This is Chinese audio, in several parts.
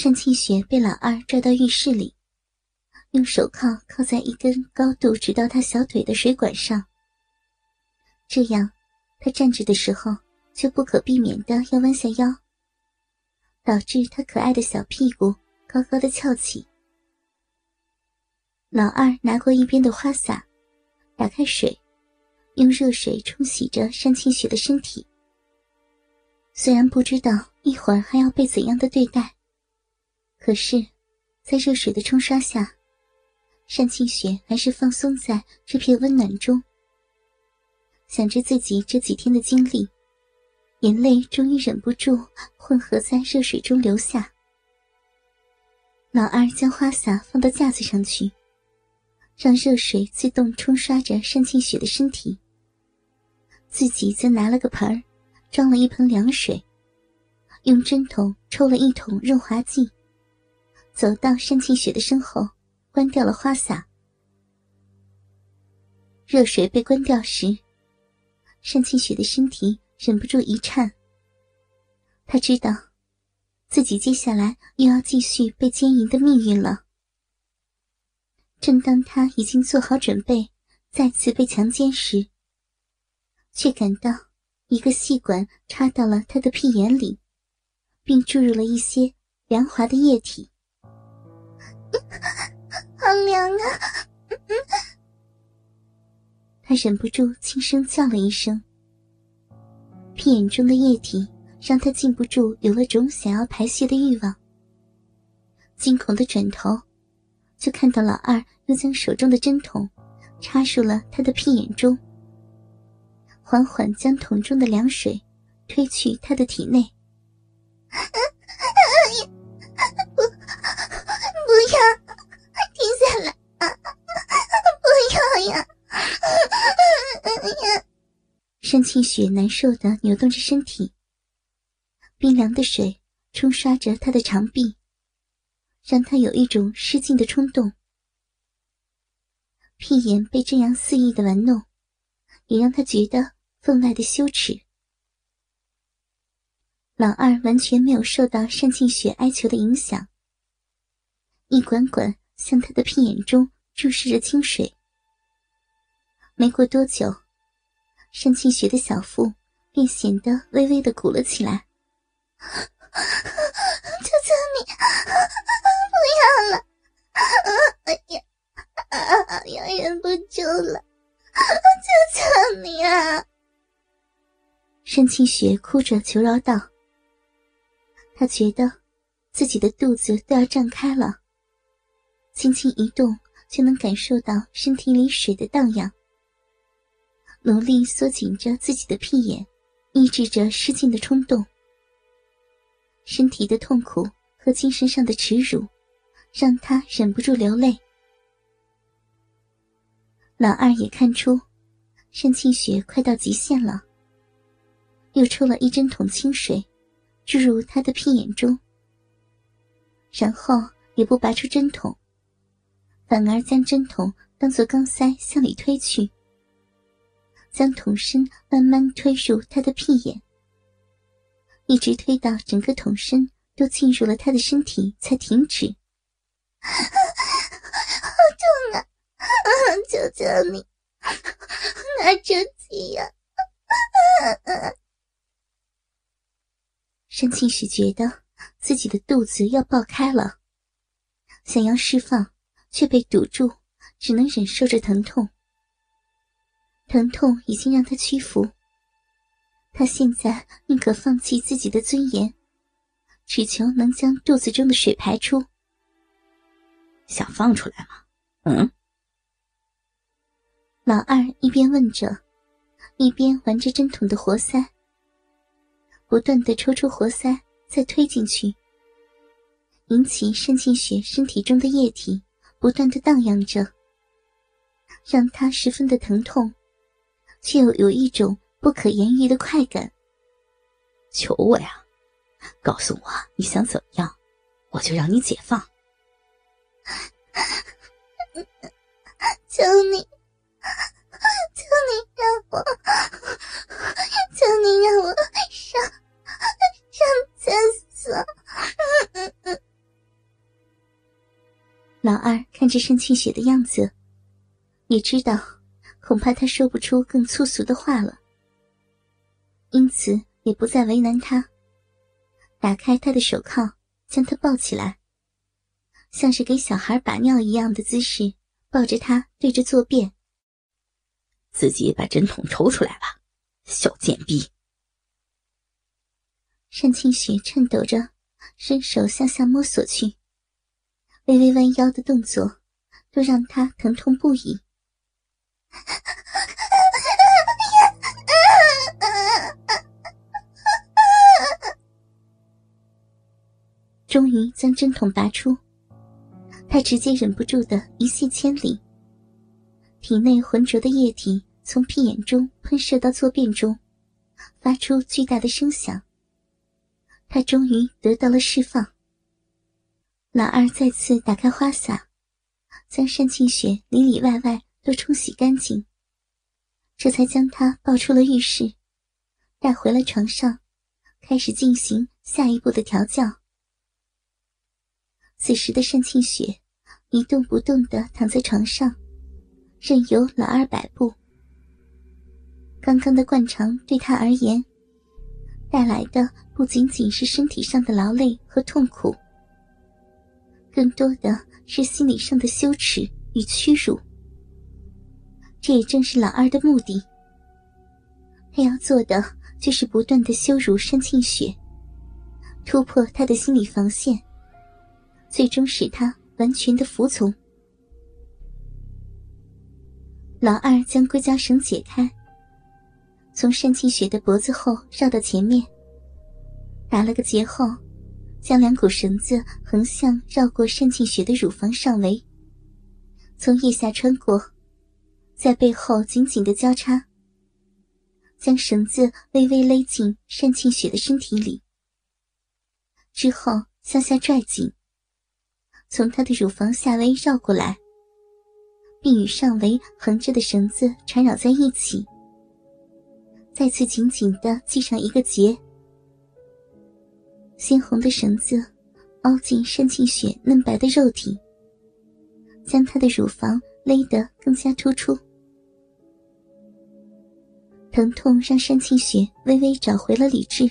单庆雪被老二拽到浴室里，用手铐铐在一根高度直到她小腿的水管上。这样，他站着的时候就不可避免的要弯下腰，导致他可爱的小屁股高高的翘起。老二拿过一边的花洒，打开水，用热水冲洗着单庆雪的身体。虽然不知道一会儿还要被怎样的对待。可是，在热水的冲刷下，单庆雪还是放松在这片温暖中。想着自己这几天的经历，眼泪终于忍不住混合在热水中流下。老二将花洒放到架子上去，让热水自动冲刷着单庆雪的身体。自己则拿了个盆儿，装了一盆凉水，用针筒抽了一桶润滑剂。走到单庆雪的身后，关掉了花洒。热水被关掉时，单庆雪的身体忍不住一颤。他知道，自己接下来又要继续被奸淫的命运了。正当他已经做好准备再次被强奸时，却感到一个细管插到了他的屁眼里，并注入了一些凉滑的液体。好凉啊！他忍不住轻声叫了一声。屁眼中的液体让他禁不住有了种想要排泄的欲望。惊恐的转头，就看到老二又将手中的针筒插入了他的屁眼中，缓缓将桶中的凉水推去他的体内。单庆雪难受的扭动着身体，冰凉的水冲刷着她的长臂，让她有一种失禁的冲动。屁眼被这样肆意的玩弄，也让她觉得分外的羞耻。老二完全没有受到单庆雪哀求的影响，一管管向他的屁眼中注视着清水。没过多久。单庆雪的小腹便显得微微的鼓了起来。求求你，不要了！哎呀，要忍不住了！求求你啊！单庆雪哭着求饶道：“她觉得自己的肚子都要胀开了，轻轻一动就能感受到身体里水的荡漾。”努力缩紧着自己的屁眼，抑制着失禁的冲动。身体的痛苦和精神上的耻辱，让他忍不住流泪。老二也看出，单庆雪快到极限了，又抽了一针筒清水，注入他的屁眼中，然后也不拔出针筒，反而将针筒当做钢塞向里推去。将桶身慢慢推入他的屁眼，一直推到整个桶身都进入了他的身体才停止。好痛啊！求求你，拿出气呀！单庆许觉得自己的肚子要爆开了，想要释放，却被堵住，只能忍受着疼痛。疼痛已经让他屈服，他现在宁可放弃自己的尊严，只求能将肚子中的水排出。想放出来吗？嗯。老二一边问着，一边玩着针筒的活塞，不断的抽出活塞，再推进去，引起渗进血身体中的液体不断的荡漾着，让他十分的疼痛。却又有一种不可言喻的快感。求我呀，告诉我你想怎么样，我就让你解放。求你，求你让我，求你让我上上厕所。老二看着盛庆雪的样子，也知道恐怕他说不出更粗俗的话了，因此也不再为难他，打开他的手铐，将他抱起来，像是给小孩把尿一样的姿势，抱着他对着坐便。自己把针筒抽出来吧，小贱逼！单清雪颤抖着，伸手向下摸索去，微微弯腰的动作，都让他疼痛不已。终于将针筒拔出，他直接忍不住的一泻千里。体内浑浊的液体从屁眼中喷射到坐便中，发出巨大的声响。他终于得到了释放。老二再次打开花洒，将单庆雪里里外外都冲洗干净，这才将他抱出了浴室，带回了床上，开始进行下一步的调教。此时的单庆雪一动不动地躺在床上。任由老二摆布。刚刚的惯常对他而言，带来的不仅仅是身体上的劳累和痛苦，更多的是心理上的羞耻与屈辱。这也正是老二的目的。他要做的就是不断的羞辱单庆雪，突破他的心理防线，最终使他完全的服从。老二将硅胶绳解开，从单庆雪的脖子后绕到前面，打了个结后，将两股绳子横向绕过单庆雪的乳房上围，从腋下穿过，在背后紧紧的交叉，将绳子微微勒进单庆雪的身体里，之后向下拽紧，从她的乳房下围绕过来。并与上围横着的绳子缠绕在一起，再次紧紧的系上一个结。鲜红的绳子凹进单庆雪嫩白的肉体，将她的乳房勒得更加突出。疼痛让山庆雪微微找回了理智。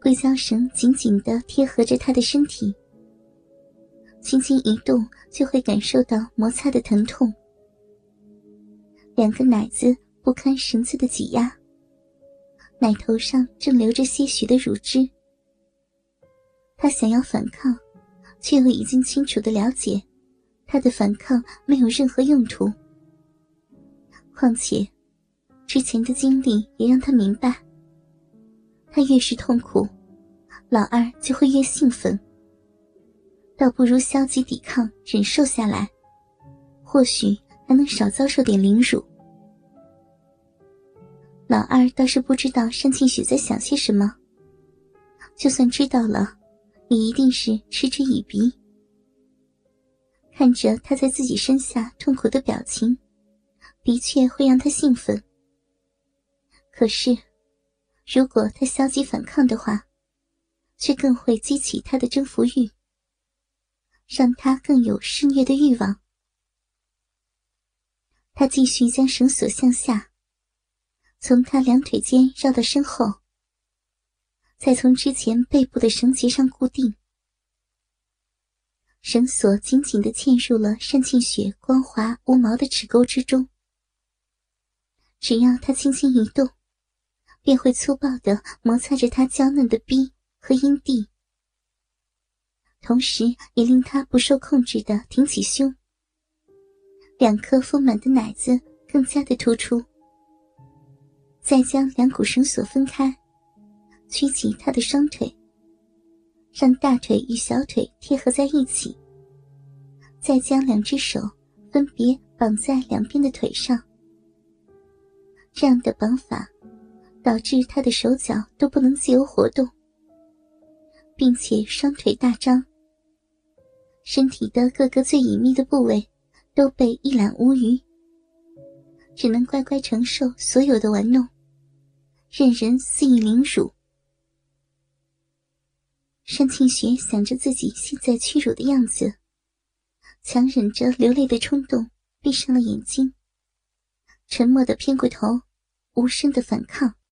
硅胶绳紧紧的贴合着她的身体。轻轻一动，就会感受到摩擦的疼痛。两个奶子不堪绳子的挤压，奶头上正流着些许的乳汁。他想要反抗，却又已经清楚的了解，他的反抗没有任何用途。况且，之前的经历也让他明白，他越是痛苦，老二就会越兴奋。倒不如消极抵抗，忍受下来，或许还能少遭受点凌辱。老二倒是不知道单庆雪在想些什么，就算知道了，也一定是嗤之以鼻。看着他在自己身下痛苦的表情，的确会让他兴奋。可是，如果他消极反抗的话，却更会激起他的征服欲。让他更有施虐的欲望。他继续将绳索向下，从他两腿间绕到身后，再从之前背部的绳结上固定。绳索紧紧的嵌入了单庆雪光滑无毛的齿沟之中。只要他轻轻一动，便会粗暴的摩擦着他娇嫩的逼和阴蒂。同时，也令他不受控制的挺起胸，两颗丰满的奶子更加的突出。再将两股绳索分开，曲起他的双腿，让大腿与小腿贴合在一起。再将两只手分别绑在两边的腿上。这样的绑法，导致他的手脚都不能自由活动，并且双腿大张。身体的各个最隐秘的部位都被一览无余，只能乖乖承受所有的玩弄，任人肆意凌辱。单庆雪想着自己现在屈辱的样子，强忍着流泪的冲动，闭上了眼睛，沉默的偏过头，无声的反抗。